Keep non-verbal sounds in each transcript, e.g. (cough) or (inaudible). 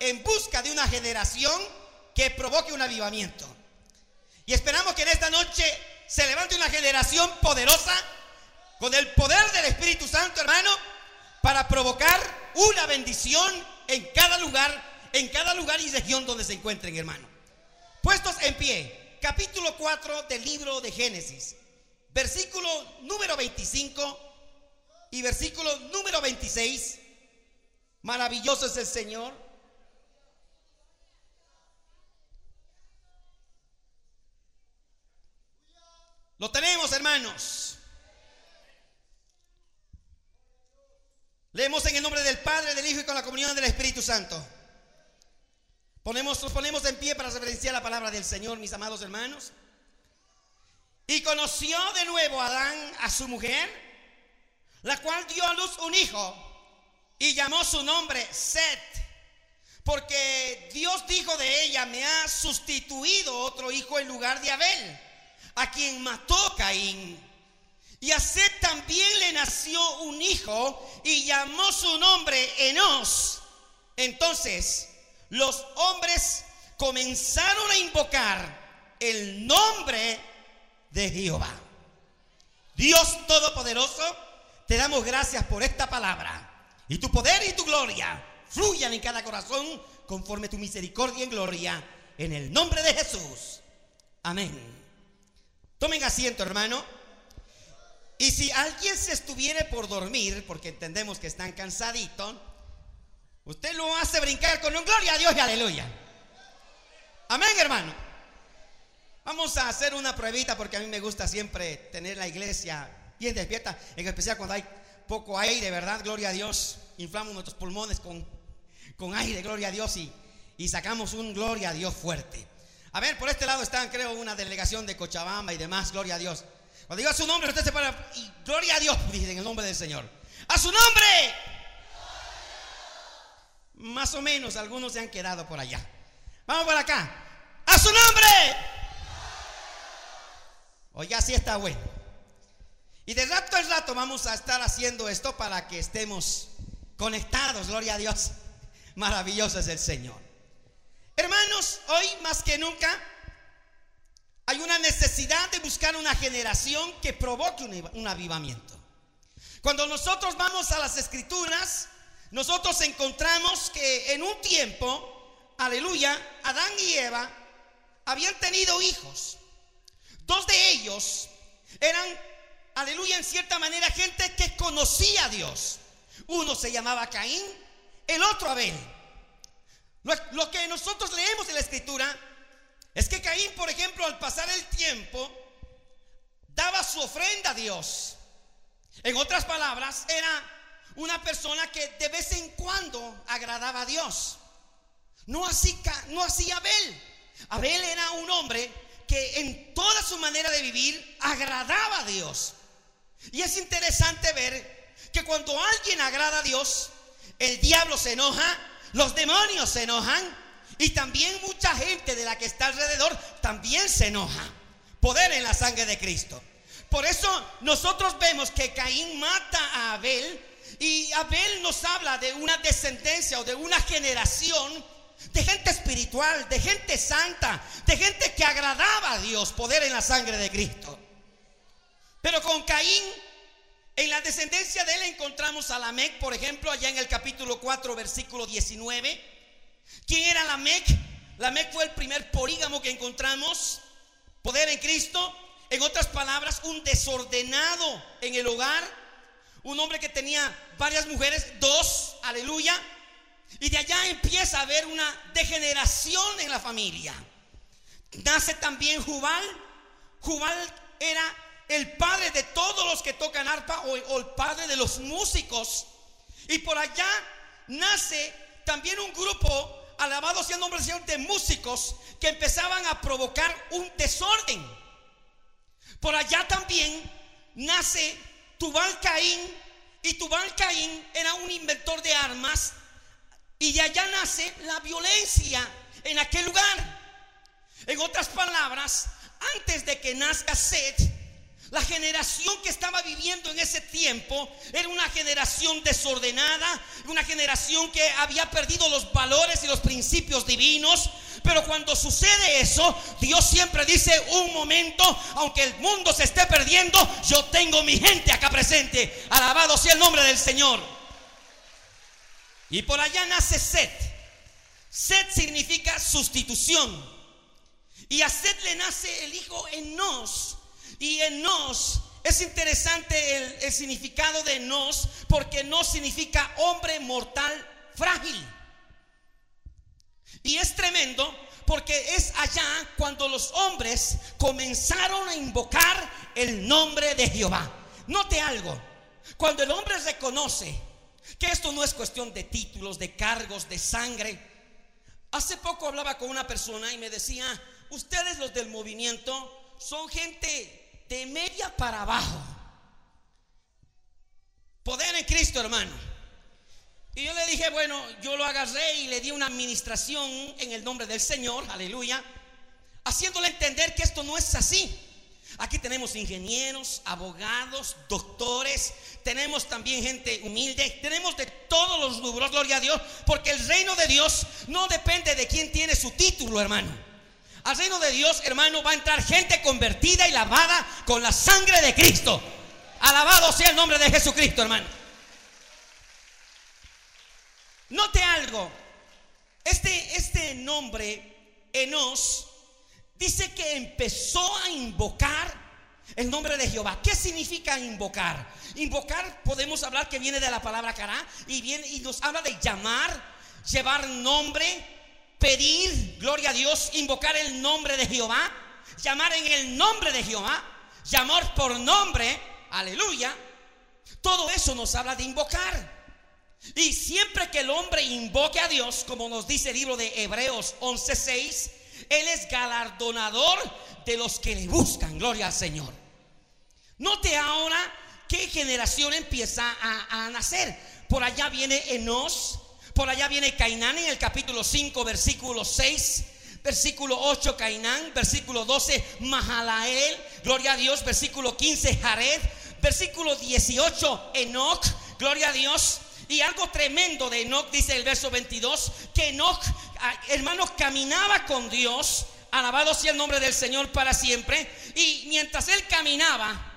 En busca de una generación que provoque un avivamiento. Y esperamos que en esta noche se levante una generación poderosa con el poder del Espíritu Santo, hermano, para provocar una bendición en cada lugar, en cada lugar y región donde se encuentren, hermano. Puestos en pie, capítulo 4 del libro de Génesis, versículo número 25 y versículo número 26. Maravilloso es el Señor. Lo tenemos, Leemos en el nombre del Padre, del Hijo y con la comunión del Espíritu Santo. Ponemos, nos ponemos en pie para reverenciar la palabra del Señor, mis amados hermanos. Y conoció de nuevo Adán a su mujer, la cual dio a luz un hijo y llamó su nombre Set, porque Dios dijo de ella, me ha sustituido otro hijo en lugar de Abel, a quien mató Caín. Y a Set también le nació un hijo y llamó su nombre Enos. Entonces los hombres comenzaron a invocar el nombre de Jehová. Dios Todopoderoso, te damos gracias por esta palabra. Y tu poder y tu gloria fluyan en cada corazón conforme tu misericordia y gloria. En el nombre de Jesús. Amén. Tomen asiento, hermano. Y si alguien se estuviere por dormir, porque entendemos que están cansaditos, usted lo hace brincar con un gloria a Dios y aleluya. Amén, hermano. Vamos a hacer una pruebita porque a mí me gusta siempre tener la iglesia bien despierta, en especial cuando hay poco aire, ¿verdad? Gloria a Dios. Inflamos nuestros pulmones con, con aire, gloria a Dios, y, y sacamos un gloria a Dios fuerte. A ver, por este lado están, creo, una delegación de Cochabamba y demás, gloria a Dios. Cuando diga su nombre, usted se para y gloria a Dios, (laughs) dice en el nombre del Señor. ¡A su nombre! Más o menos, algunos se han quedado por allá. Vamos por acá. ¡A su nombre! Oiga, así está bueno. Y de rato en rato vamos a estar haciendo esto para que estemos conectados, gloria a Dios. (laughs) Maravilloso es el Señor. Hermanos, hoy más que nunca hay una necesidad de buscar una generación que provoque un, avivamiento. Cuando nosotros vamos a las escrituras, nosotros encontramos que en un tiempo, aleluya, Adán y Eva habían tenido hijos. Dos de ellos eran, aleluya, en cierta manera gente que conocía a Dios. Uno se llamaba Caín, el otro Abel. Lo, que nosotros leemos en la escritura es que Caín, por ejemplo, al pasar el tiempo, daba su ofrenda a Dios. En otras palabras, era una persona que de vez en cuando agradaba a Dios. No así, no así Abel. Abel era un hombre que en toda su manera de vivir agradaba a Dios. Y es interesante ver que cuando alguien agrada a Dios, el diablo se enoja, los demonios se enojan y también mucha gente de la que está alrededor también se enoja. Poder en la sangre de Cristo. Por eso nosotros vemos que Caín mata a Abel y Abel nos habla de una descendencia o de una generación de gente espiritual, de gente santa, de gente que agradaba a Dios, poder en la sangre de Cristo. Pero con Caín, en la descendencia de él encontramos a Lamec, por ejemplo, allá en el capítulo 4, versículo 19. ¿Quién era Lamec? Lamec fue el primer polígamo que encontramos. Poder en Cristo. En otras palabras, un desordenado en el hogar. Un hombre que tenía varias mujeres, dos, aleluya. Y de allá empieza a haber una degeneración en la familia. Nace también Jubal. Jubal era el padre de todos los que tocan arpa o, el padre de los músicos. Y por allá nace también un grupo, alabado sea el nombre del Señor, de músicos que empezaban a provocar un desorden. Por allá también nace Tubal Caín, y Tubal Caín era un inventor de armas, y de allá nace la violencia en aquel lugar. En otras palabras, antes de que nazca Seth, la generación que estaba viviendo en ese tiempo era una generación desordenada, una generación que había perdido los valores y los principios divinos. Pero cuando sucede eso, Dios siempre dice, un momento, aunque el mundo se esté perdiendo, yo tengo mi gente acá presente. Alabado sea el nombre del Señor. Y por allá nace Set. Set significa sustitución. Y a Set le nace el hijo Enos y en nos es interesante el, significado de nos porque nos significa hombre mortal frágil. Y es tremendo porque es allá cuando los hombres comenzaron a invocar el nombre de Jehová. Note algo, cuando el hombre reconoce que esto no es cuestión de títulos, de cargos, de sangre. Hace poco hablaba con una persona y me decía, ustedes los del movimiento son gente de media para abajo. Poder en Cristo, hermano. Y yo le dije, bueno, yo lo agarré y le di una administración en el nombre del Señor, aleluya, haciéndole entender que esto no es así. Aquí tenemos ingenieros, abogados, doctores, tenemos también gente humilde, tenemos de todos los rubros, gloria a Dios, porque el reino de Dios no depende de quién tiene su título, hermano. Al reino de Dios, hermano, va a entrar gente convertida y lavada con la sangre de Cristo. Alabado sea el nombre de Jesucristo, hermano. Note algo. Este, este nombre, Enos, dice que empezó a invocar el nombre de Jehová. ¿Qué significa invocar? Invocar podemos hablar que viene de la palabra cara y, viene, y nos habla de llamar, llevar nombre, pedir, gloria a Dios, invocar el nombre de Jehová, llamar en el nombre de Jehová, llamar por nombre, aleluya. Todo eso nos habla de invocar. Y siempre que el hombre invoque a Dios, como nos dice el libro de Hebreos 11:6, Él es galardonador de los que le buscan, gloria al Señor. Note ahora qué generación empieza a, a nacer. Por allá viene Enos, por allá viene Cainán en el capítulo 5, versículo 6. Versículo 8, Cainán. Versículo 12, Mahalael. Gloria a Dios. Versículo 15, Jared. Versículo 18, Enoch. Gloria a Dios. Y algo tremendo de Enoch, dice el verso 22, que Enoch, ah, hermanos, caminaba con Dios. Alabado sea el nombre del Señor para siempre. Y mientras él caminaba,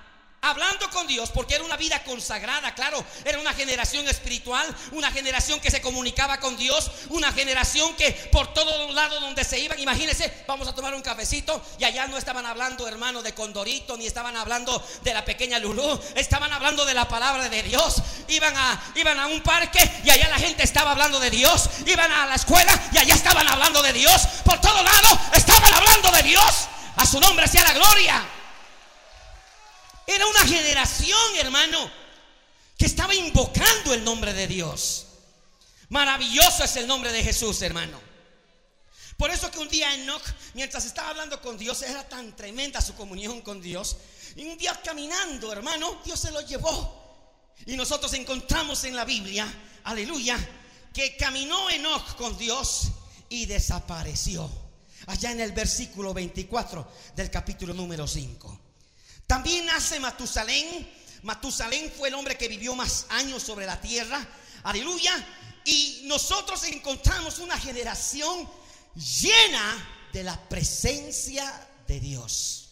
hablando con Dios, porque era una vida consagrada, claro, era una generación espiritual, una generación que se comunicaba con Dios, una generación que por todos lados donde se iban, imagínense, vamos a tomar un cafecito y allá no estaban hablando, hermano, de Condorito, ni estaban hablando de la pequeña Lulú, estaban hablando de la palabra de Dios, iban a, iban a un parque y allá la gente estaba hablando de Dios, iban a la escuela y allá estaban hablando de Dios, por todos lados estaban hablando de Dios, a su nombre sea la gloria. Era una generación, hermano, que estaba invocando el nombre de Dios. Maravilloso es el nombre de Jesús, hermano. Por eso que un día Enoch, mientras estaba hablando con Dios, era tan tremenda su comunión con Dios. Y un día caminando, hermano, Dios se lo llevó. Y nosotros encontramos en la Biblia, aleluya, que caminó Enoch con Dios y desapareció. Allá en el versículo 24 del capítulo número 5. También nace Matusalén. Matusalén fue el hombre que vivió más años sobre la tierra. Aleluya. Y nosotros encontramos una generación llena de la presencia de Dios.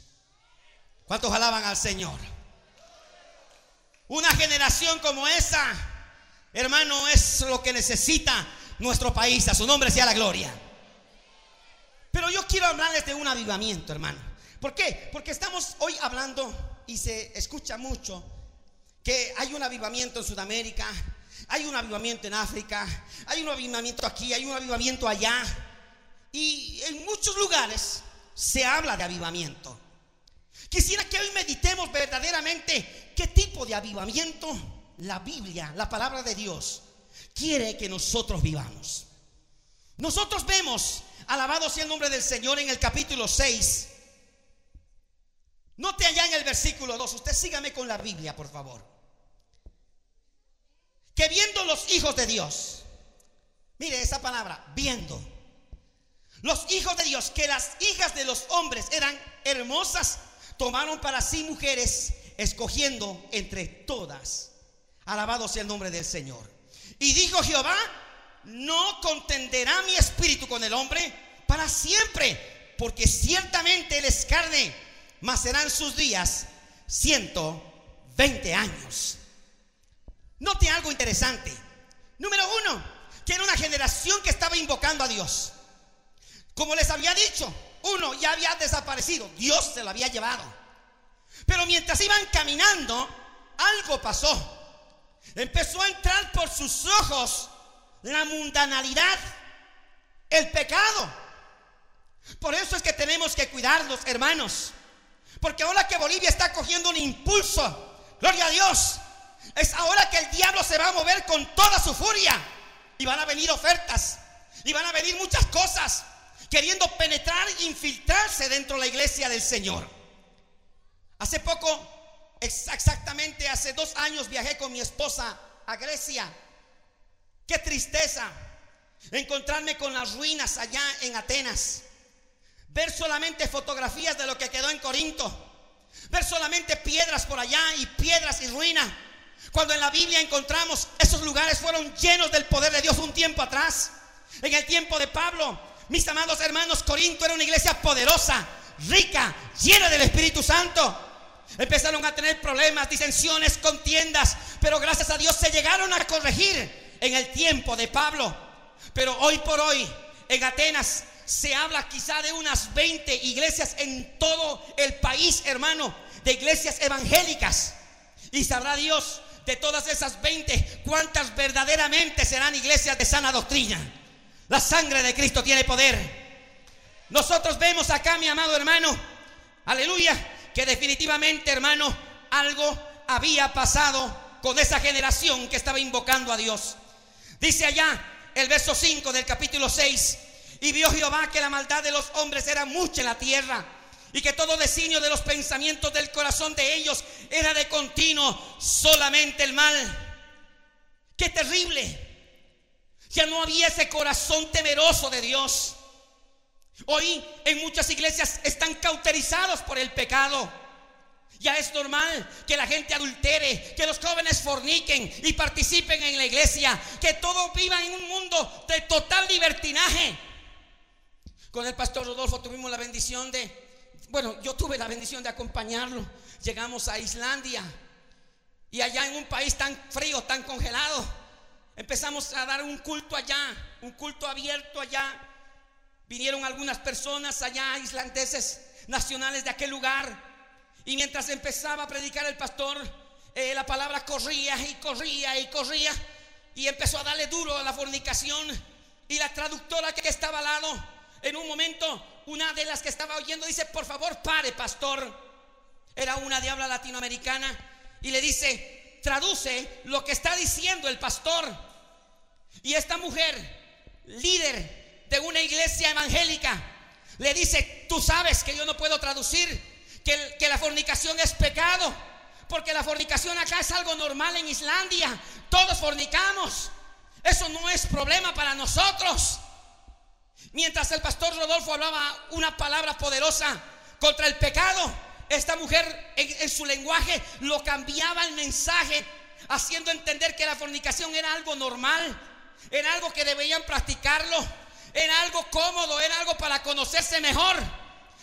¿Cuántos alaban al Señor? Una generación como esa, hermano, es lo que necesita nuestro país. A su nombre sea la gloria. Pero yo quiero hablarles de un avivamiento, hermano. ¿Por qué? Porque estamos hoy hablando y se escucha mucho que hay un avivamiento en Sudamérica, hay un avivamiento en África, hay un avivamiento aquí, hay un avivamiento allá. Y en muchos lugares se habla de avivamiento. Quisiera que hoy meditemos verdaderamente qué tipo de avivamiento la Biblia, la palabra de Dios, quiere que nosotros vivamos. Nosotros vemos, alabado sea el nombre del Señor en el capítulo 6. Note allá en el versículo 2, usted sígame con la Biblia, por favor. Que viendo los hijos de Dios, mire esa palabra, viendo. Los hijos de Dios, que las hijas de los hombres eran hermosas, tomaron para sí mujeres, escogiendo entre todas. Alabado sea el nombre del Señor. Y dijo Jehová, no contenderá mi espíritu con el hombre para siempre, porque ciertamente él es carne, mas serán sus días 120 años. Note algo interesante. Número uno, que era una generación que estaba invocando a Dios. Como les había dicho, uno ya había desaparecido, Dios se lo había llevado. Pero mientras iban caminando, algo pasó. Empezó a entrar por sus ojos la mundanalidad, el pecado. Por eso es que tenemos que cuidarnos, hermanos. Porque ahora que Bolivia está cogiendo un impulso, gloria a Dios, es ahora que el diablo se va a mover con toda su furia. Y van a venir ofertas. Y van a venir muchas cosas. Queriendo penetrar, infiltrarse dentro de la iglesia del Señor. Hace poco, exactamente hace dos años, viajé con mi esposa a Grecia. Qué tristeza encontrarme con las ruinas allá en Atenas. Ver solamente fotografías de lo que quedó en Corinto. Ver solamente piedras por allá y piedras y ruinas. Cuando en la Biblia encontramos esos lugares fueron llenos del poder de Dios un tiempo atrás. En el tiempo de Pablo, mis amados hermanos, Corinto era una iglesia poderosa, rica, llena del Espíritu Santo. Empezaron a tener problemas, disensiones, contiendas, pero gracias a Dios se llegaron a corregir en el tiempo de Pablo. Pero hoy por hoy, en Atenas, se habla quizá de unas 20 iglesias en todo el país, hermano, de iglesias evangélicas. Y sabrá Dios de todas esas 20, ¿cuántas verdaderamente serán iglesias de sana doctrina? La sangre de Cristo tiene poder. Nosotros vemos acá, mi amado hermano, aleluya, que definitivamente, hermano, algo había pasado con esa generación que estaba invocando a Dios. Dice allá el verso 5 del capítulo 6, y vio Jehová que la maldad de los hombres era mucha en la tierra y que todo designio de los pensamientos del corazón de ellos era de continuo solamente el mal. Qué terrible. Ya no había ese corazón temeroso de Dios. Hoy en muchas iglesias están cauterizados por el pecado. Ya es normal que la gente adultere, que los jóvenes forniquen y participen en la iglesia, que todos vivan en un mundo de total libertinaje. Con el pastor Rodolfo tuvimos la bendición de bueno, yo tuve la bendición de acompañarlo. Llegamos a Islandia y allá en un país tan frío, tan congelado, empezamos a dar un culto allá, un culto abierto allá. Vinieron algunas personas allá, islandeses, nacionales de aquel lugar. Y mientras empezaba a predicar el pastor, eh, la palabra corría y corría y corría. Y empezó a darle duro a la fornicación. Y la traductora que estaba al lado, en un momento una de las que estaba oyendo dice, por favor, pare, pastor. Era una diabla latinoamericana y le dice, traduce lo que está diciendo el pastor. Y esta mujer, líder de una iglesia evangélica, le dice, tú sabes que yo no puedo traducir que, que la fornicación es pecado, porque la fornicación acá es algo normal en Islandia. Todos fornicamos. Eso no es problema para nosotros. Mientras el pastor Rodolfo hablaba una palabra poderosa contra el pecado, esta mujer en, su lenguaje lo cambiaba el mensaje, haciendo entender que la fornicación era algo normal, era algo que debían practicarlo, era algo cómodo, era algo para conocerse mejor.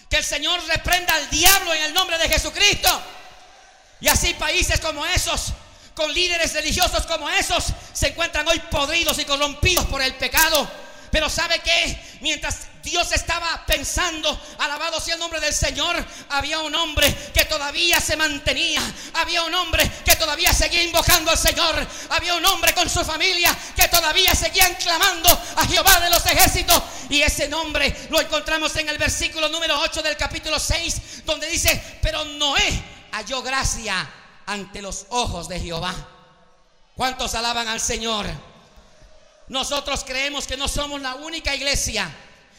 Que el Señor reprenda al diablo en el nombre de Jesucristo. Y así países como esos, con líderes religiosos como esos, se encuentran hoy podridos y corrompidos por el pecado. Pero ¿sabe qué? mientras Dios estaba pensando, alabado sea el nombre del Señor, había un hombre que todavía se mantenía, había un hombre que todavía seguía invocando al Señor, había un hombre con su familia que todavía seguían clamando a Jehová de los ejércitos. Y ese nombre lo encontramos en el versículo número 8 del capítulo 6, donde dice, pero Noé halló gracia ante los ojos de Jehová. ¿Cuántos alaban al Señor? Nosotros creemos que no somos la única iglesia.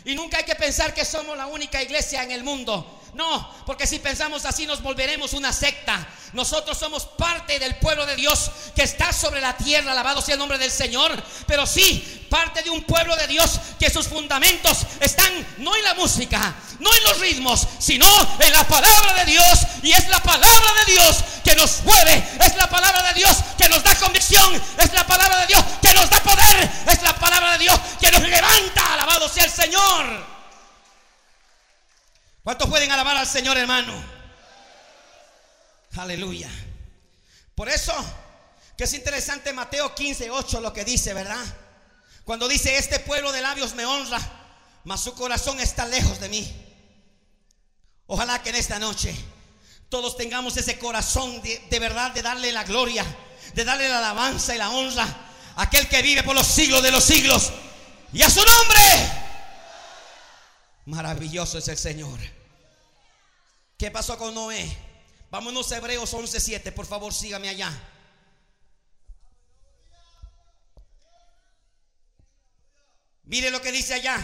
Y nunca hay que pensar que somos la única iglesia en el mundo. No, porque si pensamos así nos volveremos una secta. Nosotros somos parte del pueblo de Dios que está sobre la tierra, alabado sea el nombre del Señor. Pero sí, parte de un pueblo de Dios que sus fundamentos están no en la música, no en los ritmos, sino en la palabra de Dios. Y es la palabra de Dios que nos mueve, es la palabra de Dios que nos da convicción, es la palabra de Dios que nos da poder, es la palabra de Dios que nos levanta, alabado sea el Señor. ¿Cuántos pueden alabar al Señor, hermano? Aleluya. Por eso, que es interesante Mateo 15, 8 lo que dice, ¿verdad? Cuando dice, este pueblo de labios me honra, mas su corazón está lejos de mí. Ojalá que en esta noche todos tengamos ese corazón de, de verdad de darle la gloria, de darle la alabanza y la honra a aquel que vive por los siglos de los siglos. Y a su nombre. Maravilloso es el Señor. ¿Qué pasó con Noé? Vámonos a Hebreos 11:7, por favor, sígame allá. Mire lo que dice allá.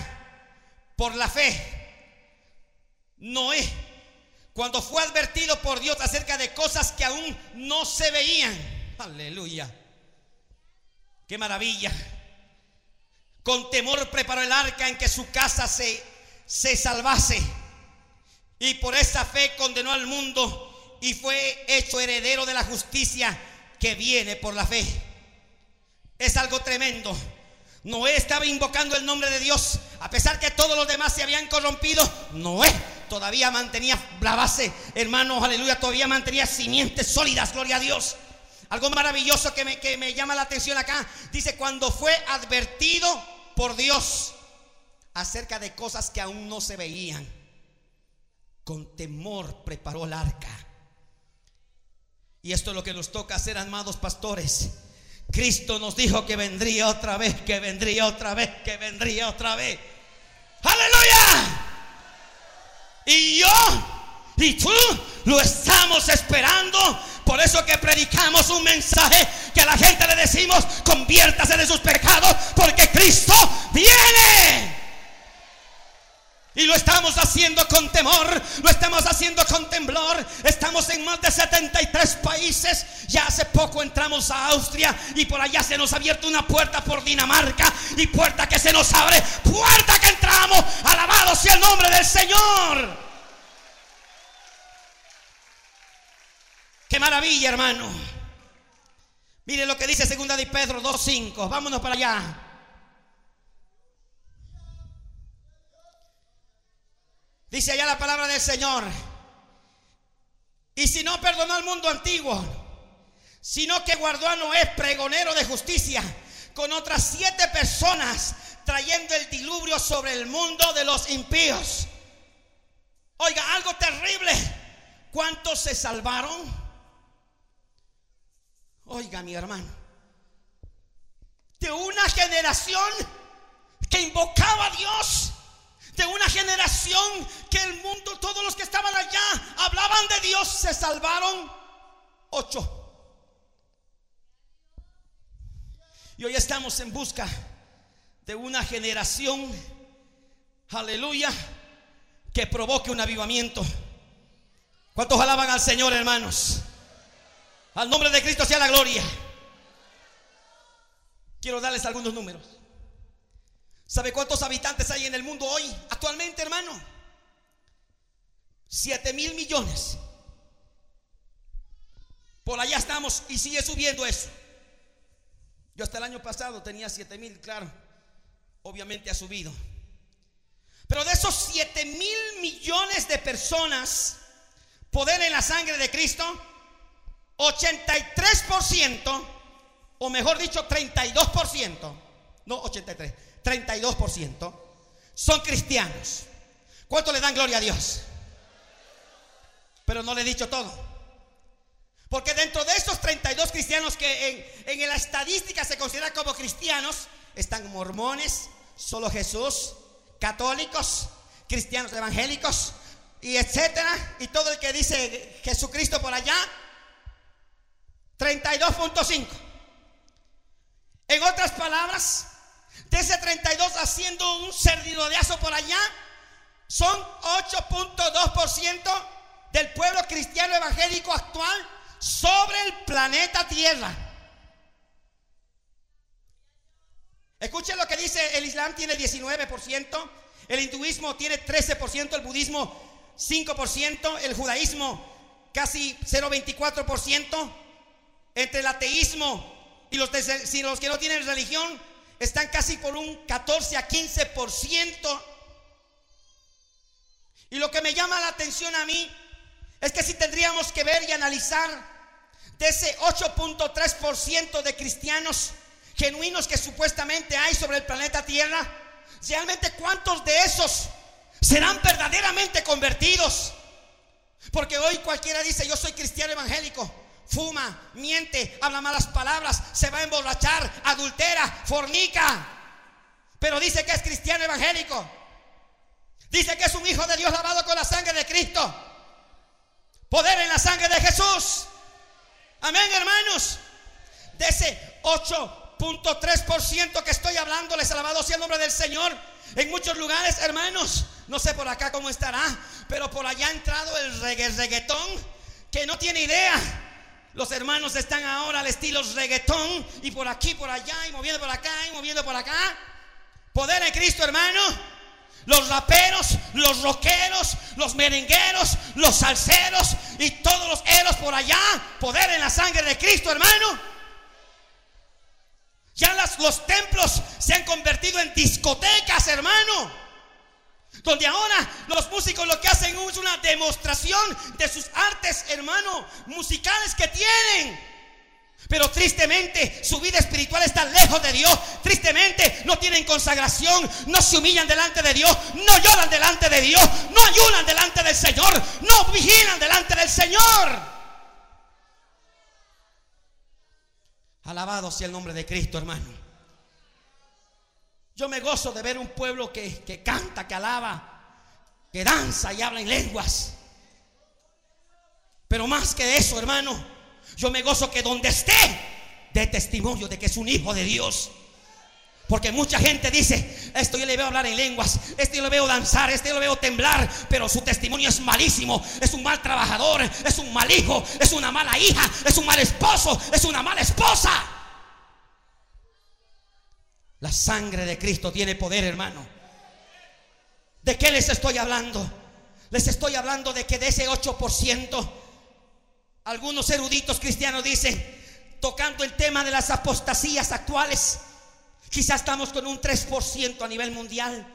Por la fe, Noé, cuando fue advertido por Dios acerca de cosas que aún no se veían, aleluya, qué maravilla. Con temor preparó el arca en que su casa se, se salvase y por esa fe condenó al mundo y fue hecho heredero de la justicia que viene por la fe. Es algo tremendo. Noé estaba invocando el nombre de Dios. A pesar que todos los demás se habían corrompido, Noé todavía mantenía la base, hermanos, aleluya, todavía mantenía simientes sólidas, gloria a Dios. Algo maravilloso que que me llama la atención acá. Dice, cuando fue advertido por Dios acerca de cosas que aún no se veían con temor preparó el arca. Y esto es lo que nos toca hacer, amados pastores. Cristo nos dijo que vendría otra vez, que vendría otra vez, que vendría otra vez. Aleluya. Y yo y tú lo estamos esperando. Por eso que predicamos un mensaje que a la gente le decimos, conviértase de sus pecados, porque Cristo viene. Y lo estamos haciendo con temor, lo estamos haciendo con temblor. Estamos en más de 73 países. Ya hace poco entramos a Austria y por allá se nos ha abierto una puerta por Dinamarca y puerta que se nos abre, puerta que entramos. Alabado sea el nombre del Señor. Qué maravilla, hermano. Mire lo que dice segunda de Pedro 2:5. Vámonos para allá. Dice allá la palabra del Señor. Y si no perdonó al mundo antiguo, sino que guardó a Noé pregonero de justicia con otras siete personas trayendo el diluvio sobre el mundo de los impíos. Oiga, algo terrible. ¿Cuántos se salvaron? Oiga, mi hermano. De una generación que invocaba a Dios de una generación que el mundo, todos los que estaban allá, hablaban de Dios, se salvaron ocho. Y hoy estamos en busca de una generación, aleluya, que provoque un avivamiento. ¿Cuántos alaban al Señor, hermanos? Al nombre de Cristo sea la gloria. Quiero darles algunos números. ¿Sabe cuántos habitantes hay en el mundo hoy, actualmente, hermano? Siete mil millones. Por allá estamos y sigue subiendo eso. Yo hasta el año pasado tenía siete mil, claro. Obviamente ha subido. Pero de esos siete mil millones de personas, poder en la sangre de Cristo, 83%, o mejor dicho, 32%, no 83, 32%, son cristianos. ¿Cuánto le dan gloria a Dios? Pero no le he dicho todo. Porque dentro de esos 32 cristianos que en, en la estadística se consideran como cristianos, están mormones, solo Jesús, católicos, cristianos evangélicos y etcétera. Y todo el que dice Jesucristo por allá, 32.5. En otras palabras, de ese 32 haciendo un cerdidodeazo por allá, son 8.2% del pueblo cristiano evangélico actual sobre el planeta Tierra. Escuchen lo que dice, el Islam tiene 19%, el hinduismo tiene 13%, el budismo 5%, el judaísmo casi 0.24%, entre el ateísmo y los, los que no tienen religión están casi por un 14 a 15%. Y lo que me llama la atención a mí es que si tendríamos que ver y analizar de ese 8.3% de cristianos genuinos que supuestamente hay sobre el planeta Tierra, realmente cuántos de esos serán verdaderamente convertidos. Porque hoy cualquiera dice, yo soy cristiano evangélico, fuma, miente, habla malas palabras, se va a emborrachar, adultera, fornica. Pero dice que es cristiano evangélico. Dice que es un hijo de Dios lavado con la sangre de Cristo. Poder en la sangre de Jesús. Amén, hermanos. De ese 8.3% que estoy hablando, les alabado sea el nombre del Señor. En muchos lugares, hermanos, no sé por acá cómo estará, pero por allá ha entrado el reggaetón que no tiene idea. Los hermanos están ahora al estilo reggaetón y por aquí, por allá, y moviendo por acá, y moviendo por acá. Poder en Cristo, hermano. Los raperos, los rockeros, los merengueros, los salseros y todos los eros por allá. Poder en la sangre de Cristo, hermano. Ya los templos se han convertido en discotecas, hermano. Donde ahora los músicos lo que hacen es una demostración de sus artes, hermano, musicales que tienen. Pero tristemente su vida espiritual está lejos de Dios. Tristemente no tienen consagración, no se humillan delante de Dios, no lloran delante de Dios, no ayunan delante del Señor, no vigilan delante del Señor. Alabado sea el nombre de Cristo, hermano. Yo me gozo de ver un pueblo que, que canta, que alaba, que danza y habla en lenguas. Pero más que eso, hermano, yo me gozo que donde esté, dé testimonio de que es un hijo de Dios. Porque mucha gente dice, esto yo le veo hablar en lenguas, esto yo le veo danzar, esto yo le veo temblar, pero su testimonio es malísimo, es un mal trabajador, es un mal hijo, es una mala hija, es un mal esposo, es una mala esposa. La sangre de Cristo tiene poder, hermano. ¿De qué les estoy hablando? Les estoy hablando de que de ese 8% algunos eruditos cristianos dicen, tocando el tema de las apostasías actuales, quizás estamos con un 3% a nivel mundial.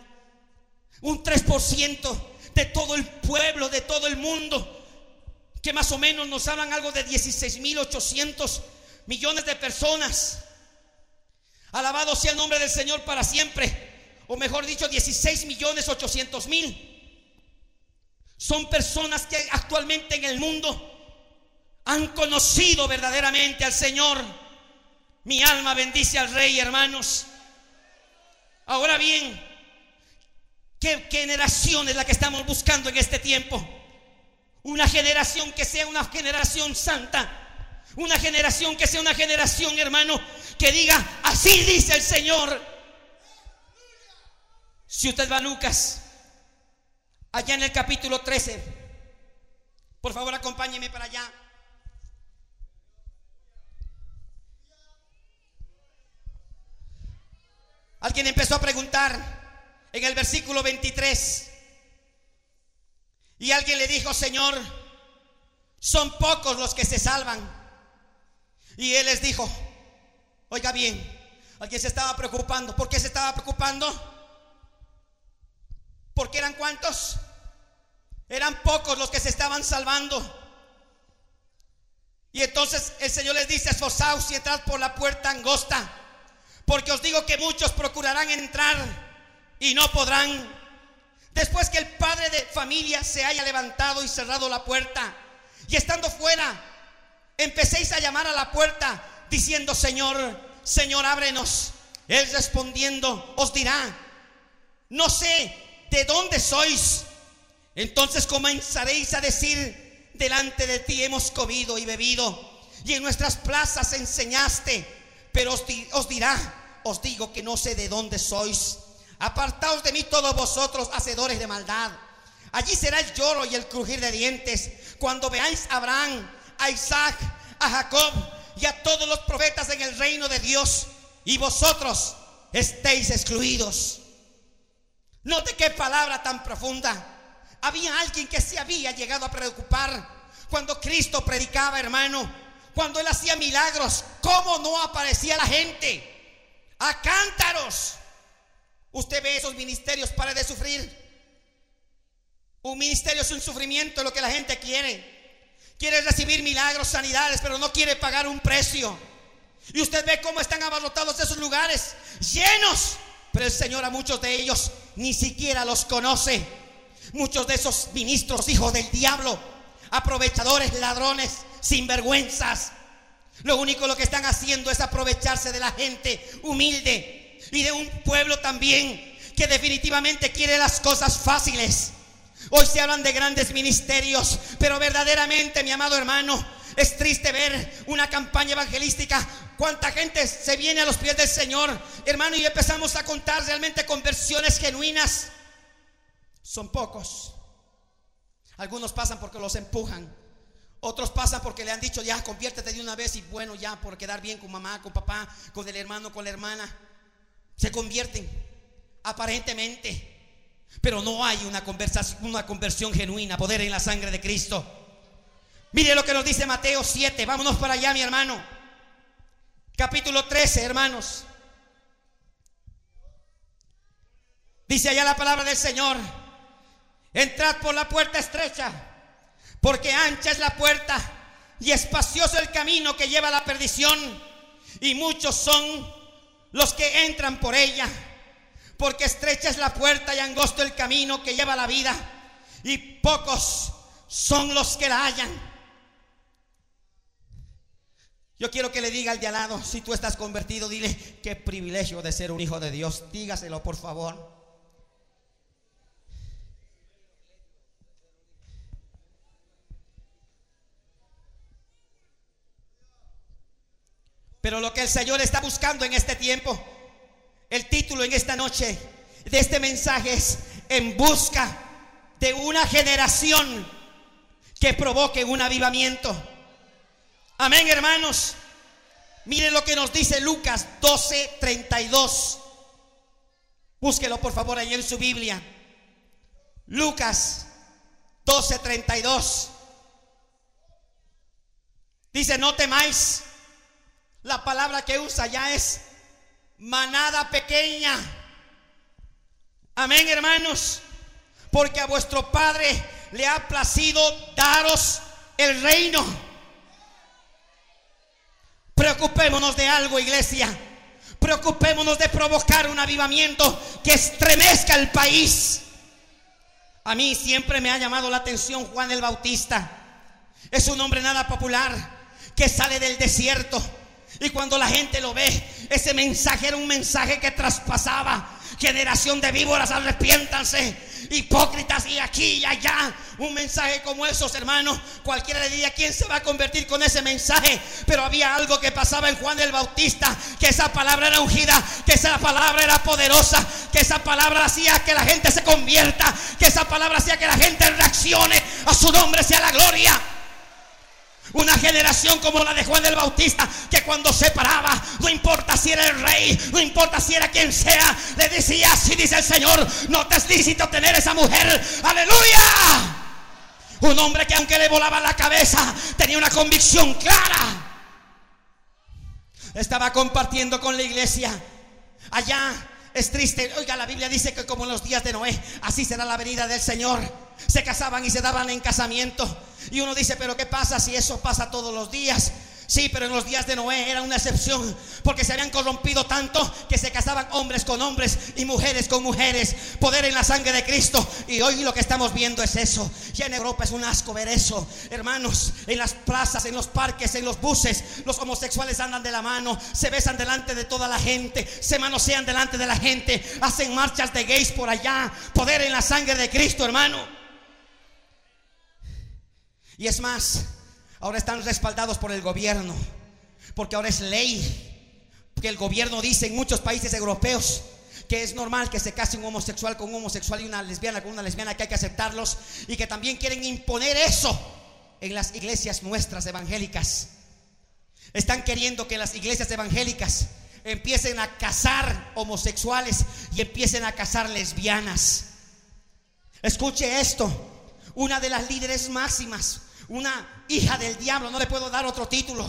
Un 3% de todo el pueblo, de todo el mundo, que más o menos nos hablan algo de 16.800 millones de personas. Alabado sea el nombre del Señor para siempre. O mejor dicho, 16 millones 800 mil. Son personas que actualmente en el mundo han conocido verdaderamente al Señor. Mi alma bendice al Rey, hermanos. Ahora bien, ¿qué generación es la que estamos buscando en este tiempo? Una generación que sea una generación santa. Una generación que sea una generación, hermano, que diga, así dice el Señor. Si usted va a Lucas, allá en el capítulo 13, por favor acompáñeme para allá. Alguien empezó a preguntar en el versículo 23. Y alguien le dijo, Señor, son pocos los que se salvan. Y él les dijo, oiga bien, alguien se estaba preocupando. ¿Por qué se estaba preocupando? Porque eran cuántos? Eran pocos los que se estaban salvando. Y entonces el Señor les dice, esforzaos y entrad por la puerta angosta porque os digo que muchos procurarán entrar y no podrán. Después que el padre de familia se haya levantado y cerrado la puerta, y estando fuera, empecéis a llamar a la puerta, diciendo, Señor, Señor, ábrenos. Él respondiendo, os dirá, no sé de dónde sois. Entonces comenzaréis a decir, delante de ti hemos comido y bebido, y en nuestras plazas enseñaste, pero os, dirá, os digo que no sé de dónde sois. Apartaos de mí todos vosotros, hacedores de maldad. Allí será el lloro y el crujir de dientes cuando veáis a Abraham, a Isaac, a Jacob y a todos los profetas en el reino de Dios y vosotros estéis excluidos. Note qué palabra tan profunda. Había alguien que se había llegado a preocupar cuando Cristo predicaba, hermano, cuando él hacía milagros, cómo no aparecía la gente a cántaros. Usted ve esos ministerios para de sufrir. Un ministerio es un sufrimiento, lo que la gente quiere. Quiere recibir milagros, sanidades, pero no quiere pagar un precio. Y usted ve cómo están abarrotados esos lugares, llenos. Pero el Señor a muchos de ellos ni siquiera los conoce. Muchos de esos ministros, hijos del diablo, aprovechadores, ladrones, sinvergüenzas. Lo único lo que están haciendo es aprovecharse de la gente humilde y de un pueblo también que definitivamente quiere las cosas fáciles. Hoy se hablan de grandes ministerios, pero verdaderamente, mi amado hermano, es triste ver una campaña evangelística. Cuánta gente se viene a los pies del Señor, hermano, y empezamos a contar realmente conversiones genuinas. Son pocos. Algunos pasan porque los empujan. Otros pasan porque le han dicho, ya, conviértete de una vez y bueno, ya, por quedar bien con mamá, con papá, con el hermano, con la hermana. Se convierten, aparentemente. Pero no hay una, una conversión genuina, poder en la sangre de Cristo. Mire lo que nos dice Mateo 7. Vámonos para allá, mi hermano. Capítulo 13, hermanos. Dice allá la palabra del Señor. Entrad por la puerta estrecha, porque ancha es la puerta y espacioso el camino que lleva a la perdición, y muchos son los que entran por ella porque estrecha es la puerta y angosto el camino que lleva la vida, y pocos son los que la hallan. Yo quiero que le diga al de al lado, si tú estás convertido, dile, qué privilegio de ser un hijo de Dios. Dígaselo, por favor. Pero lo que el Señor está buscando en este tiempo el título en esta noche de este mensaje es En busca de una generación que provoque un avivamiento. Amén, hermanos. Miren lo que nos dice Lucas 12:32. Búsquelo por favor ahí en su Biblia. Lucas 12:32. Dice, no temáis. La palabra que usa ya es manada pequeña. Amén, hermanos. Porque a vuestro Padre le ha placido daros el reino. Preocupémonos de algo, iglesia. Preocupémonos de provocar un avivamiento que estremezca el país. A mí siempre me ha llamado la atención Juan el Bautista. Es un hombre nada popular que sale del desierto y cuando la gente lo ve, ese mensaje era un mensaje que traspasaba. Generación de víboras, arrepiéntanse. Hipócritas y aquí y allá. Un mensaje como esos, hermanos. Cualquiera le diría quién se va a convertir con ese mensaje. Pero había algo que pasaba en Juan el Bautista. Que esa palabra era ungida. Que esa palabra era poderosa. Que esa palabra hacía que la gente se convierta. Que esa palabra hacía que la gente reaccione. A su nombre sea la gloria. Una generación como la de Juan del Bautista, que cuando se paraba, no importa si era el rey, no importa si era quien sea, le decía, así dice el Señor, no te es lícito tener esa mujer. Aleluya. Un hombre que aunque le volaba la cabeza, tenía una convicción clara. Estaba compartiendo con la iglesia. Allá es triste. Oiga, la Biblia dice que como en los días de Noé, así será la venida del Señor. Se casaban y se daban en casamiento. Y uno dice, pero ¿qué pasa si eso pasa todos los días? Sí, pero en los días de Noé era una excepción, porque se habían corrompido tanto que se casaban hombres con hombres y mujeres con mujeres. Poder en la sangre de Cristo. Y hoy lo que estamos viendo es eso. Ya en Europa es un asco ver eso. Hermanos, en las plazas, en los parques, en los buses, los homosexuales andan de la mano, se besan delante de toda la gente, se manosean delante de la gente, hacen marchas de gays por allá. Poder en la sangre de Cristo, hermano. Y es más, Ahora están respaldados por el gobierno. Porque ahora es ley. Que el gobierno dice en muchos países europeos que es normal que se case un homosexual con un homosexual y una lesbiana con una lesbiana, que hay que aceptarlos. Y que también quieren imponer eso en las iglesias nuestras evangélicas. Están queriendo que las iglesias evangélicas empiecen a casar homosexuales y empiecen a casar lesbianas. Escuche esto. Una de las líderes máximas una hija del diablo, no le puedo dar otro título,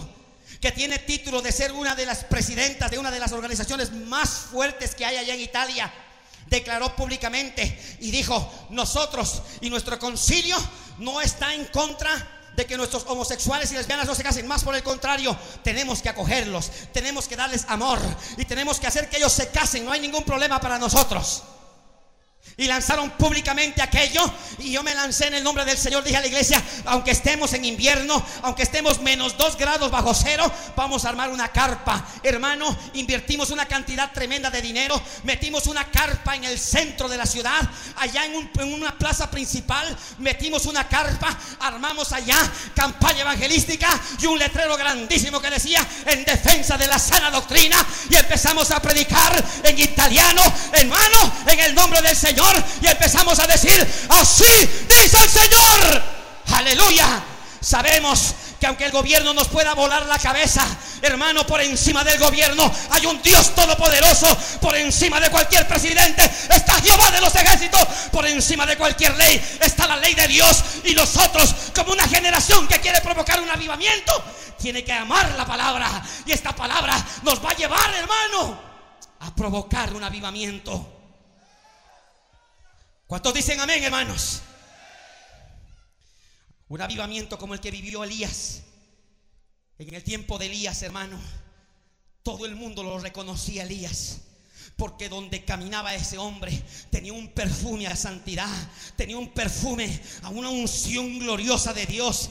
que tiene título de ser una de las presidentas de una de las organizaciones más fuertes que hay allá en Italia, declaró públicamente y dijo, nosotros y nuestro concilio no está en contra de que nuestros homosexuales y lesbianas no se casen. Más por el contrario, tenemos que acogerlos, tenemos que darles amor y tenemos que hacer que ellos se casen. No hay ningún problema para nosotros. Y lanzaron públicamente aquello. Y yo me lancé en el nombre del Señor. Dije a la iglesia, aunque estemos en invierno, aunque estemos menos dos grados bajo cero, vamos a armar una carpa. Hermano, invertimos una cantidad tremenda de dinero. Metimos una carpa en el centro de la ciudad. Allá en, en una plaza principal. Metimos una carpa. Armamos allá campaña evangelística. Y un letrero grandísimo que decía en defensa de la sana doctrina. Y empezamos a predicar en italiano. Hermano, en el nombre del Señor Y empezamos a decir, así dice el Señor. Aleluya. Sabemos que aunque el gobierno nos pueda volar la cabeza, hermano, por encima del gobierno hay un Dios todopoderoso, por encima de cualquier presidente está Jehová de los ejércitos, por encima de cualquier ley está la ley de Dios y nosotros como una generación que quiere provocar un avivamiento, tiene que amar la palabra y esta palabra nos va a llevar, hermano, a provocar un avivamiento. ¿Cuántos dicen amén, hermanos? Un avivamiento como el que vivió Elías. En el tiempo de Elías, hermano, todo el mundo lo reconocía Elías. Porque donde caminaba ese hombre tenía un perfume a santidad, tenía un perfume a una unción gloriosa de Dios.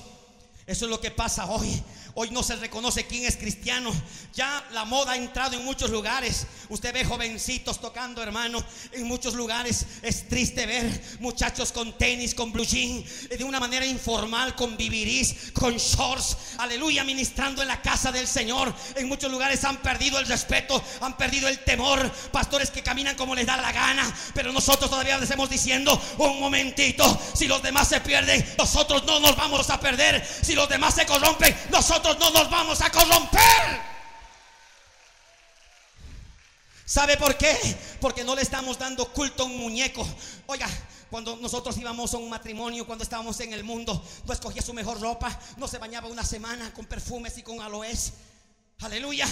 Eso es lo que pasa hoy. Hoy no se reconoce quién es cristiano. Ya la moda ha entrado en muchos lugares. Usted ve jovencitos tocando, hermano, en muchos lugares. Es triste ver muchachos con tenis, con blue jean, de una manera informal, con viviris, con shorts. Aleluya, ministrando en la casa del Señor. En muchos lugares han perdido el respeto, han perdido el temor. Pastores que caminan como les da la gana. Pero nosotros todavía les estamos diciendo, un momentito, si los demás se pierden, nosotros no nos vamos a perder. Si los demás se corrompen, nosotros no nos vamos a corromper. ¿Sabe por qué? Porque no le estamos dando culto a un muñeco. Oiga, cuando nosotros íbamos a un matrimonio, cuando estábamos en el mundo, no escogía su mejor ropa, no se bañaba una semana con perfumes y con aloes. Aleluya.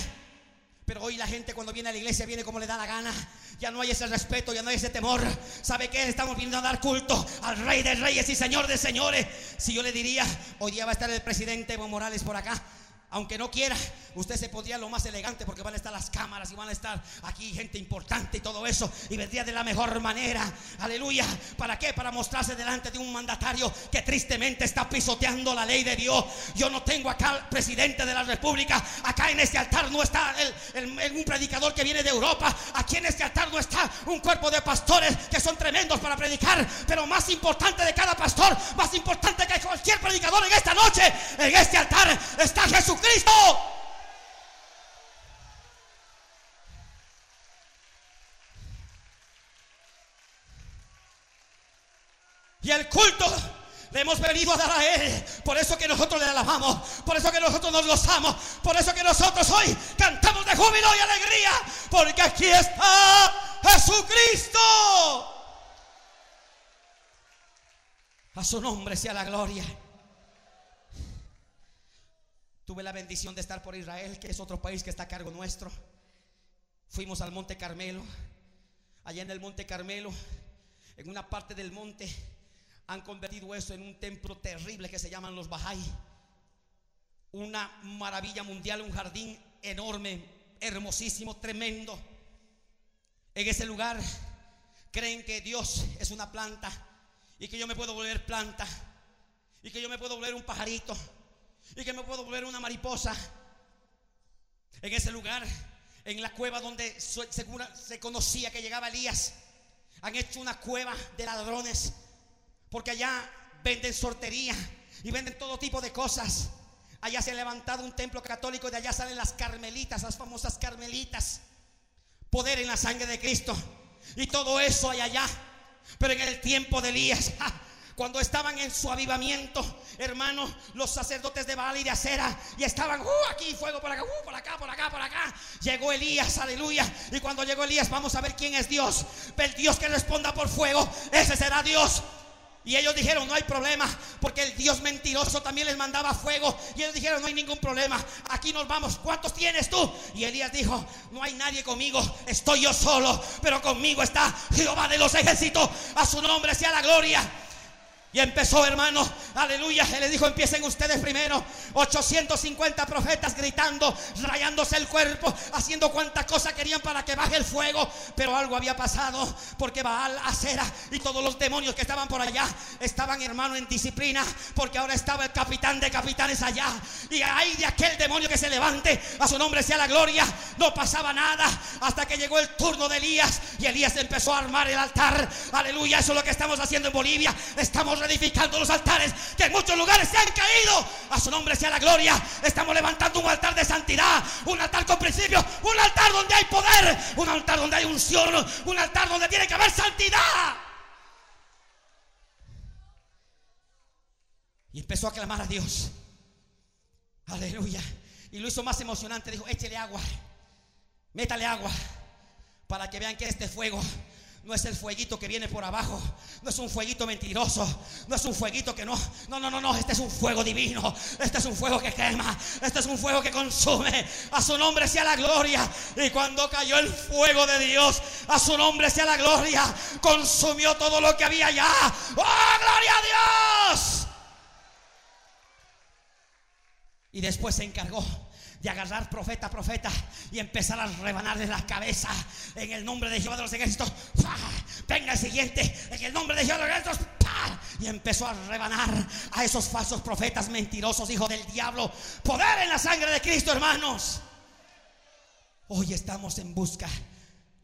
Pero hoy la gente cuando viene a la iglesia viene como le da la gana. Ya no hay ese respeto, ya no hay ese temor. ¿Sabe qué? Estamos viendo a dar culto al Rey de Reyes y Señor de Señores. Si yo le diría, hoy día va a estar el presidente Evo Morales por acá aunque no quiera, usted se pondría lo más elegante porque van a estar las cámaras y van a estar aquí gente importante y todo eso. Y vendría de la mejor manera. Aleluya. ¿Para qué? Para mostrarse delante de un mandatario que tristemente está pisoteando la ley de Dios. Yo no tengo acá al presidente de la República. Acá en este altar no está un predicador que viene de Europa. Aquí en este altar no está un cuerpo de pastores que son tremendos para predicar. Pero más importante de cada pastor, más importante que cualquier predicador en esta noche, en este altar está Jesús Cristo Y el culto le hemos venido a dar a Él. Por eso que nosotros le alabamos. Por eso que nosotros nos gozamos. Por eso que nosotros hoy cantamos de júbilo y alegría. Porque aquí está Jesucristo. A su nombre sea la gloria. Tuve la bendición de estar por Israel, que es otro país que está a cargo nuestro. Fuimos al Monte Carmelo. Allá en el Monte Carmelo, en una parte del monte, han convertido eso en un templo terrible que se llaman los Bahá'í. una maravilla mundial, un jardín enorme, hermosísimo, tremendo. En ese lugar creen que Dios es una planta y que yo me puedo volver planta y que yo me puedo volver un pajarito y que me puedo volver una mariposa. En ese lugar, en la cueva donde se conocía que llegaba Elías, han hecho una cueva de ladrones porque allá venden sortería y venden todo tipo de cosas. Allá se ha levantado un templo católico, de allá salen las carmelitas, las famosas carmelitas. Poder en la sangre de Cristo. Y todo eso hay allá. Pero en el tiempo de Elías, (laughs) cuando estaban en su avivamiento, hermanos, los sacerdotes de Baal y de Acera, y estaban, uh, aquí fuego por acá, uh, por acá, por acá, por acá. Llegó Elías, aleluya. Y cuando llegó Elías, vamos a ver quién es Dios. El Dios que responda por fuego, ese será Dios. Y ellos dijeron, no hay problema, porque el Dios mentiroso también les mandaba fuego. Y ellos dijeron, no hay ningún problema, aquí nos vamos. ¿Cuántos tienes tú? Y Elías dijo, no hay nadie conmigo, estoy yo solo, pero conmigo está Jehová de los ejércitos. A su nombre sea la gloria. Y empezó, hermano, aleluya. Él le dijo, empiecen ustedes primero. 850 profetas gritando, rayándose el cuerpo, haciendo cuantas cosas querían para que baje el fuego. Pero algo había pasado, porque Baal, Acera y todos los demonios que estaban por allá estaban, hermano, en disciplina, porque ahora estaba el capitán de capitanes allá. Y ahí de aquel demonio que se levante, a su nombre sea la gloria. No pasaba nada hasta que llegó el turno de Elías. Y Elías empezó a armar el altar. Aleluya, eso es lo que estamos haciendo en Bolivia. Estamos edificando los altares que en muchos lugares se han caído. A su nombre sea la gloria. Estamos levantando un altar de santidad, un altar con principios, un altar donde hay poder, un altar donde hay unción, un altar donde tiene que haber santidad. Y empezó a clamar a Dios. Aleluya. Y lo hizo más emocionante. Dijo, échele agua. Métale agua. Para que vean que este fuego no es el fueguito que viene por abajo. No es un fueguito mentiroso. No es un fueguito que no. No, no, no, no. Este es un fuego divino. Este es un fuego que quema. Este es un fuego que consume. A su nombre sea la gloria. Y cuando cayó el fuego de Dios, a su nombre sea la gloria. Consumió todo lo que había allá. ¡Oh, gloria a Dios! Y después se encargó de agarrar profeta profeta y empezar a rebanarle la cabeza en el nombre de Jehová de los ejércitos. Venga el siguiente, en el nombre de Jehová de los ejércitos. Y empezó a rebanar a esos falsos profetas mentirosos, hijos del diablo. Poder en la sangre de Cristo, hermanos. Hoy estamos en busca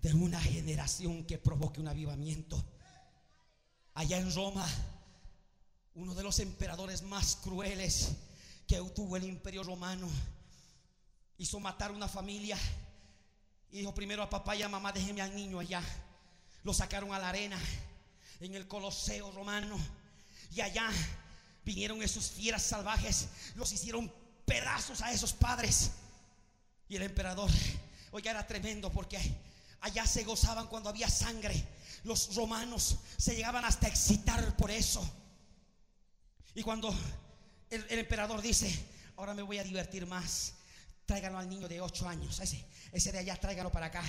de una generación que provoque un avivamiento. Allá en Roma, uno de los emperadores más crueles que tuvo el imperio romano hizo matar una familia y dijo primero a papá y a mamá, déjeme al niño allá. Lo sacaron a la arena en el Coloseo romano y allá vinieron esos fieras salvajes, los hicieron pedazos a esos padres. Y el emperador, oiga, era tremendo porque allá se gozaban cuando había sangre. Los romanos se llegaban hasta excitar por eso. Y cuando el, el emperador dice, ahora me voy a divertir más Tráigalo al niño de 8 años. Ese, ese de allá, tráigalo para acá.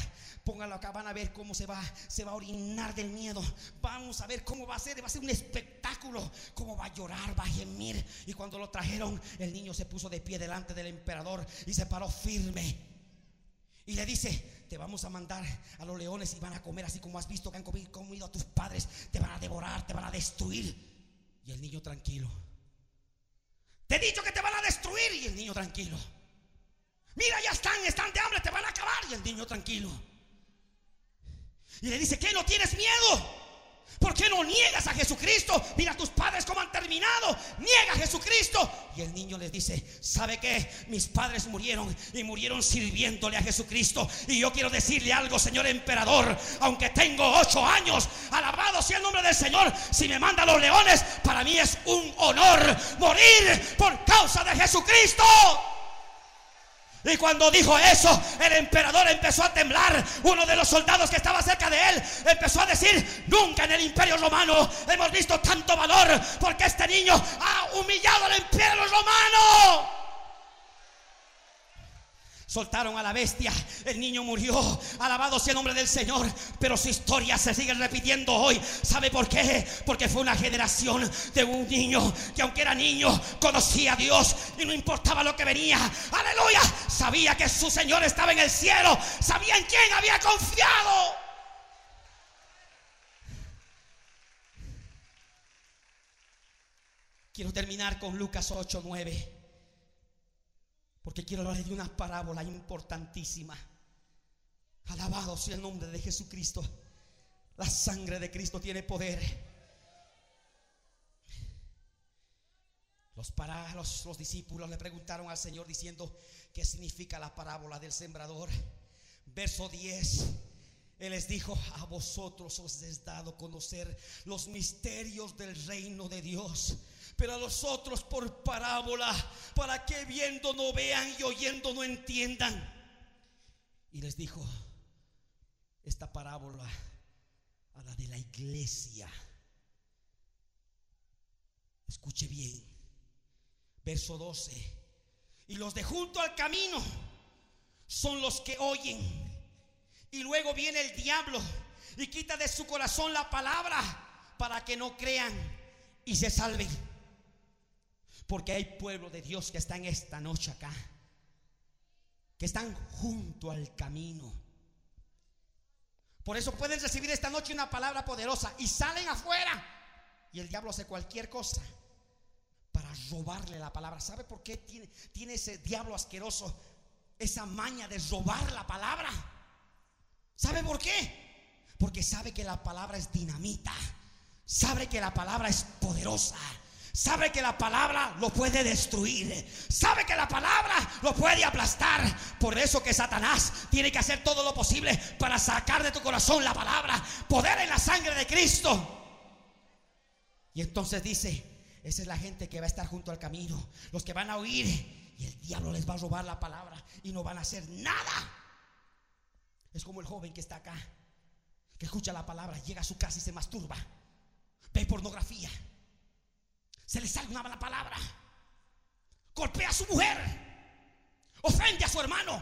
Póngalo acá. Van a ver cómo se va, se va a orinar del miedo. Vamos a ver cómo va a ser. Va a ser un espectáculo. Cómo va a llorar, va a gemir. Y cuando lo trajeron, el niño se puso de pie delante del emperador y se paró firme. Y le dice: Te vamos a mandar a los leones y van a comer así como has visto que han comido a tus padres. Te van a devorar, te van a destruir. Y el niño tranquilo. Te he dicho que te van a destruir. Y el niño tranquilo. Mira, ya están, están de hambre, te van a acabar. Y el niño tranquilo. Y le dice, ¿qué no tienes miedo? ¿Por qué no niegas a Jesucristo? Mira tus padres cómo han terminado. Niega a Jesucristo. Y el niño les dice, ¿sabe qué? Mis padres murieron y murieron sirviéndole a Jesucristo. Y yo quiero decirle algo, señor emperador. Aunque tengo ocho años, alabado sea el nombre del Señor. Si me manda los leones, para mí es un honor morir por causa de Jesucristo. Y cuando dijo eso, el emperador empezó a temblar. Uno de los soldados que estaba cerca de él empezó a decir, nunca en el imperio romano hemos visto tanto valor porque este niño ha humillado al imperio romano. Soltaron a la bestia, el niño murió, alabado sea el nombre del Señor, pero su historia se sigue repitiendo hoy. ¿Sabe por qué? Porque fue una generación de un niño que aunque era niño conocía a Dios y no importaba lo que venía. Aleluya, sabía que su Señor estaba en el cielo, sabía en quién había confiado. Quiero terminar con Lucas 8, 9. Porque quiero hablar de una parábola importantísima. Alabado sea el nombre de Jesucristo. La sangre de Cristo tiene poder. Los, para, los, los, discípulos le preguntaron al Señor diciendo qué significa la parábola del sembrador. Verso 10. Él les dijo, a vosotros os es dado conocer los misterios del reino de Dios pero a los otros por parábola, para que viendo no vean y oyendo no entiendan. Y les dijo esta parábola a la de la iglesia. Escuche bien, verso 12. Y los de junto al camino son los que oyen. Y luego viene el diablo y quita de su corazón la palabra para que no crean y se salven. Porque hay pueblo de Dios que está en esta noche acá. Que están junto al camino. Por eso pueden recibir esta noche una palabra poderosa y salen afuera. Y el diablo hace cualquier cosa para robarle la palabra. ¿Sabe por qué tiene, tiene ese diablo asqueroso esa maña de robar la palabra? ¿Sabe por qué? Porque sabe que la palabra es dinamita. Sabe que la palabra es poderosa sabe que la palabra lo puede destruir, sabe que la palabra lo puede aplastar. Por eso que Satanás tiene que hacer todo lo posible para sacar de tu corazón la palabra, poder en la sangre de Cristo. Y entonces dice, esa es la gente que va a estar junto al camino, los que van a oír y el diablo les va a robar la palabra y no van a hacer nada. Es como el joven que está acá, que escucha la palabra, llega a su casa y se masturba, ve pornografía se le sale una mala palabra, golpea a su mujer, ofende a su hermano,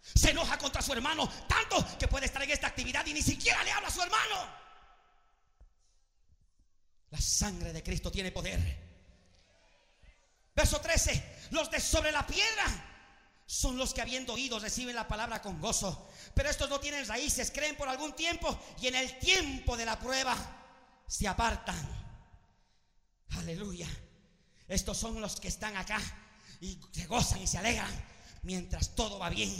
se enoja contra su hermano, tanto que puede estar en esta actividad y ni siquiera le habla a su hermano. La sangre de Cristo tiene poder. Verso 13, los de sobre la piedra son los que habiendo oído reciben la palabra con gozo. Pero estos no tienen raíces, creen por algún tiempo y en el tiempo de la prueba se apartan. Aleluya. Estos son los que están acá y se gozan y se alegran mientras todo va bien.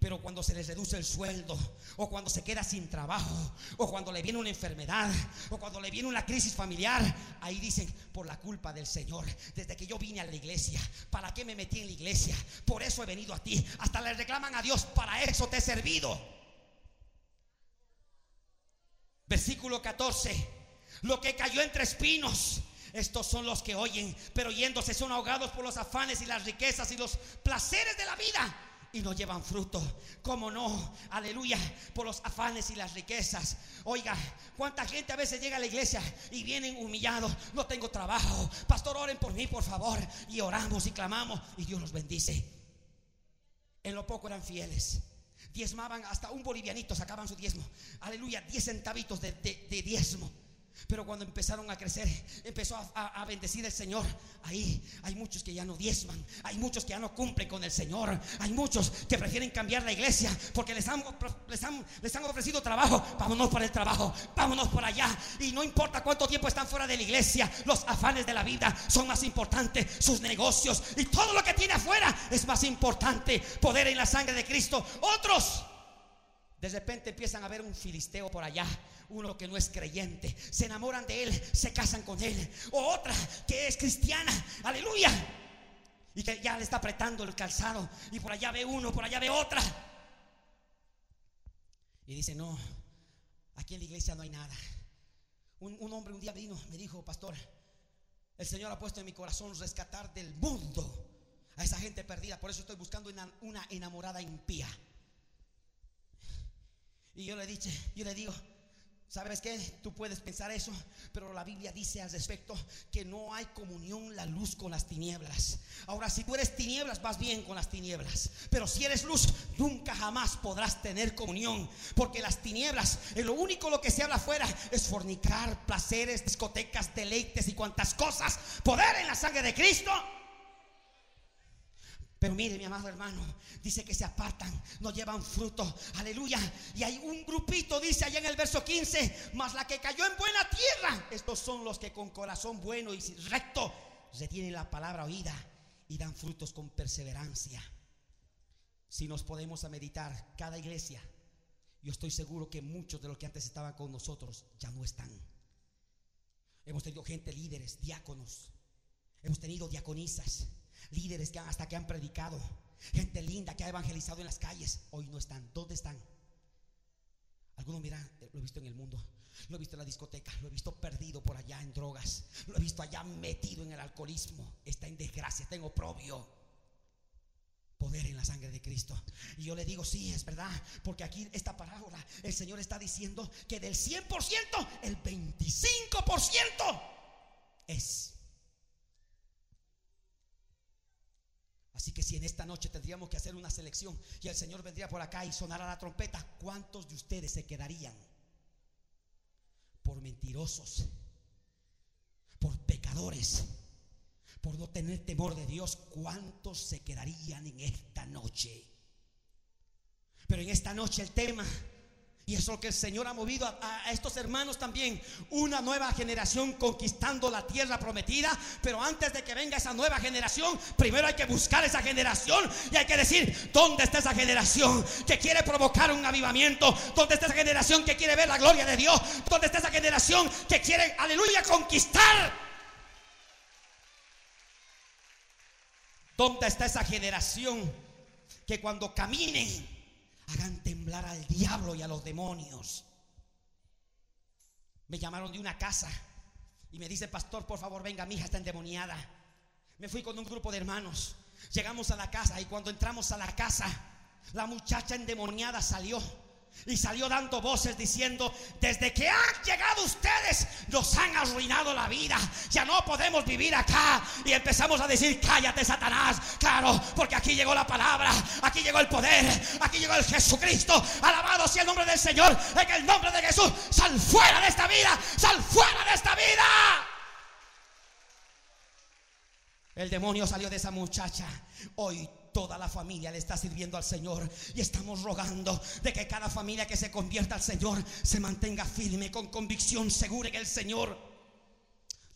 Pero cuando se les reduce el sueldo, o cuando se queda sin trabajo, o cuando le viene una enfermedad, o cuando le viene una crisis familiar, ahí dicen, por la culpa del Señor, desde que yo vine a la iglesia, ¿para qué me metí en la iglesia? Por eso he venido a ti. Hasta le reclaman a Dios, para eso te he servido. Versículo 14, lo que cayó entre espinos estos son los que oyen, pero yéndose son ahogados por los afanes y las riquezas y los placeres de la vida y no llevan fruto. ¿Cómo no? Aleluya, por los afanes y las riquezas. Oiga, cuánta gente a veces llega a la iglesia y vienen humillados. No tengo trabajo. Pastor, oren por mí, por favor. Y oramos y clamamos y Dios los bendice. En lo poco eran fieles. Diezmaban hasta un bolivianito, sacaban su diezmo. Aleluya, diez centavitos de, de diezmo. Pero cuando empezaron a crecer, empezó a, bendecir el Señor. Ahí hay muchos que ya no diezman. Hay muchos que ya no cumplen con el Señor. Hay muchos que prefieren cambiar la iglesia porque les han, les han, ofrecido trabajo. Vámonos para el trabajo. Vámonos por allá. Y no importa cuánto tiempo están fuera de la iglesia. Los afanes de la vida son más importantes. Sus negocios y todo lo que tiene afuera es más importante. Poder en la sangre de Cristo. Otros de repente empiezan a ver un filisteo por allá, uno que no es creyente, se enamoran de él, se casan con él, o otra que es cristiana, aleluya, y que ya le está apretando el calzado, y por allá ve uno, por allá ve otra, y dice, no, aquí en la iglesia no hay nada. Un, hombre un día vino, me dijo, pastor, el Señor ha puesto en mi corazón rescatar del mundo a esa gente perdida, por eso estoy buscando una enamorada impía. Y yo le dije, yo le digo, ¿Sabes qué? Tú puedes pensar eso, pero la Biblia dice al respecto que no hay comunión la luz con las tinieblas. Ahora, si tú eres tinieblas, vas bien con las tinieblas. Pero si eres luz, nunca jamás podrás tener comunión. Porque las tinieblas, lo único lo que se habla afuera es fornicar, placeres, discotecas, deleites y cuantas cosas. Poder en la sangre de Cristo pero mire, mi amado hermano, dice que se apartan, no llevan fruto. Aleluya. Y hay un grupito, dice allá en el verso 15, más la que cayó en buena tierra. Estos son los que con corazón bueno y recto retienen la palabra oída y dan frutos con perseverancia. Si nos podemos meditar cada iglesia, yo estoy seguro que muchos de los que antes estaban con nosotros ya no están. Hemos tenido gente, líderes, diáconos. Hemos tenido diaconisas líderes que hasta que han predicado, gente linda que ha evangelizado en las calles, hoy no están. ¿Dónde están? Algunos mira, lo he visto en el mundo, lo he visto en la discoteca, lo he visto perdido por allá en drogas, lo he visto allá metido en el alcoholismo, está en desgracia, tengo propio Poder en la sangre de Cristo. Y yo le digo, sí, es verdad, porque aquí esta parábola, el Señor está diciendo que del 100%, el 25% es Así que si en esta noche tendríamos que hacer una selección y el Señor vendría por acá y sonara la trompeta, ¿cuántos de ustedes se quedarían? Por mentirosos, por pecadores, por no tener temor de Dios, ¿cuántos se quedarían en esta noche? Pero en esta noche el tema y eso es lo que el Señor ha movido a, estos hermanos también. Una nueva generación conquistando la tierra prometida. Pero antes de que venga esa nueva generación, primero hay que buscar esa generación. Y hay que decir, ¿dónde está esa generación que quiere provocar un avivamiento? ¿Dónde está esa generación que quiere ver la gloria de Dios? ¿Dónde está esa generación que quiere, aleluya, conquistar? ¿Dónde está esa generación que cuando caminen hagan temblar al diablo y a los demonios. Me llamaron de una casa y me dice, pastor, por favor, venga, mi hija está endemoniada. Me fui con un grupo de hermanos. Llegamos a la casa y cuando entramos a la casa, la muchacha endemoniada salió y salió dando voces diciendo, desde que han llegado ustedes nos han arruinado la vida. Ya no podemos vivir acá. Y empezamos a decir, cállate Satanás. Claro, porque aquí llegó la palabra, aquí llegó el poder, aquí llegó el Jesucristo. Alabado sea el nombre del Señor. En el nombre de Jesús, sal fuera de esta vida, sal fuera de esta vida. El demonio salió de esa muchacha. Hoy toda la familia le está sirviendo al Señor. Y estamos rogando de que cada familia que se convierta al Señor se mantenga firme, con convicción, segura en el Señor.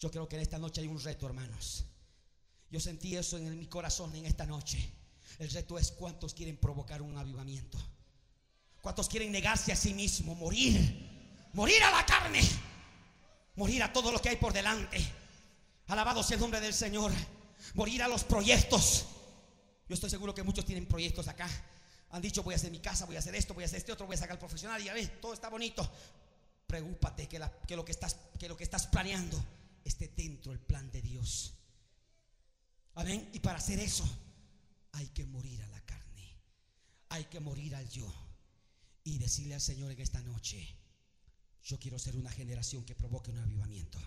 Yo creo que en esta noche hay un reto, hermanos. Yo sentí eso en mi corazón en esta noche. El reto es cuántos quieren provocar un avivamiento. ¿Cuántos quieren negarse a sí mismo, morir? Morir a la carne. Morir a todo lo que hay por delante. Alabado sea el nombre del Señor. Morir a los proyectos. Yo estoy seguro que muchos tienen proyectos acá. Han dicho, voy a hacer mi casa, voy a hacer esto, voy a hacer este otro, voy a sacar el profesional y ya ves, todo está bonito. Preocúpate que, lo que, estás, que lo que estás planeando esté dentro del plan de Dios. Amén. Y para hacer eso hay que morir a la carne. Hay que morir al yo. Y decirle al Señor en esta noche, yo quiero ser una generación que provoque un avivamiento.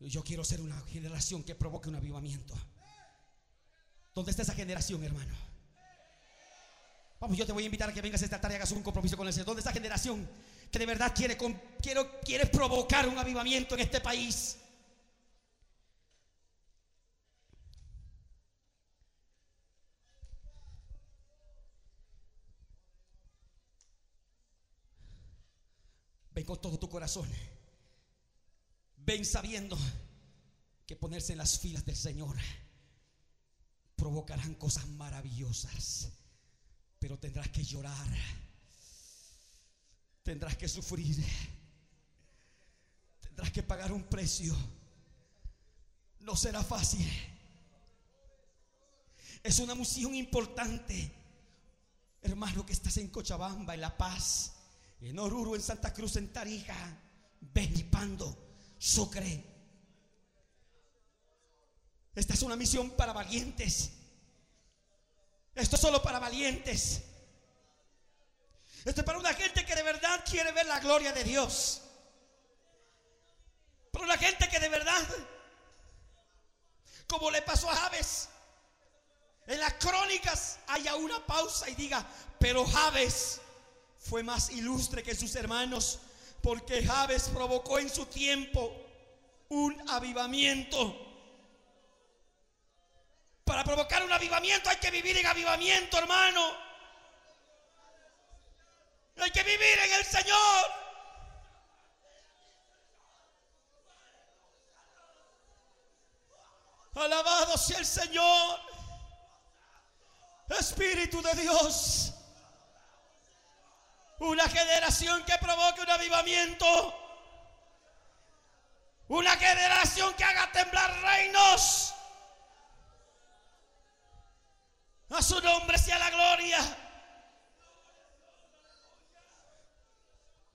Yo quiero ser una generación que provoque un avivamiento. ¿Dónde está esa generación, hermano? Vamos, yo te voy a invitar a que vengas esta tarde y hagas un compromiso con el Señor. ¿Dónde está esa generación que de verdad quiere, quiere provocar un avivamiento en este país? Ven con todo tu corazón. Ven sabiendo que ponerse en las filas del Señor provocarán cosas maravillosas, pero tendrás que llorar, tendrás que sufrir, tendrás que pagar un precio. No será fácil. Es una misión importante, hermano, que estás en Cochabamba, en La Paz, en Oruro, en Santa Cruz, en Tarija, Benipando, Sucre. Esta es una misión para valientes. Esto es solo para valientes. Esto es para una gente que de verdad quiere ver la gloria de Dios. Pero la gente que de verdad, como le pasó a Javes, en las crónicas haya una pausa y diga, pero Javes fue más ilustre que sus hermanos, porque Javes provocó en su tiempo un avivamiento. Para provocar un avivamiento hay que vivir en avivamiento, hermano. Hay que vivir en el Señor. Alabado sea el Señor. Espíritu de Dios. Una generación que provoque un avivamiento. Una generación que haga temblar reinos. A su nombre sea la gloria.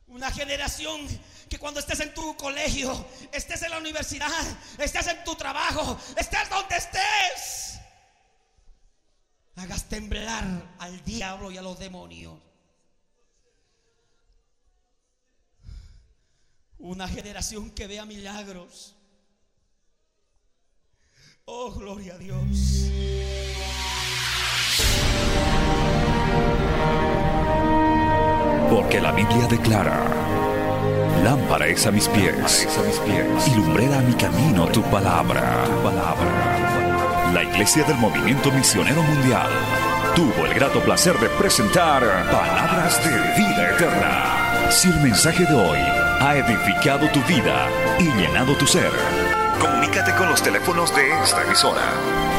Una generación que cuando estés en tu colegio, estés en la universidad, estés en tu trabajo, estés donde estés, hagas temblar al diablo y a los demonios. Una generación que vea milagros. Oh, gloria a Dios. Porque la Biblia declara, lámpara es a mis pies, a mis pies y lumbrera a mi camino tu palabra. tu palabra. La Iglesia del Movimiento Misionero Mundial tuvo el grato placer de presentar Palabras de Vida Eterna. Si el mensaje de hoy ha edificado tu vida y llenado tu ser, comunícate con los teléfonos de esta emisora.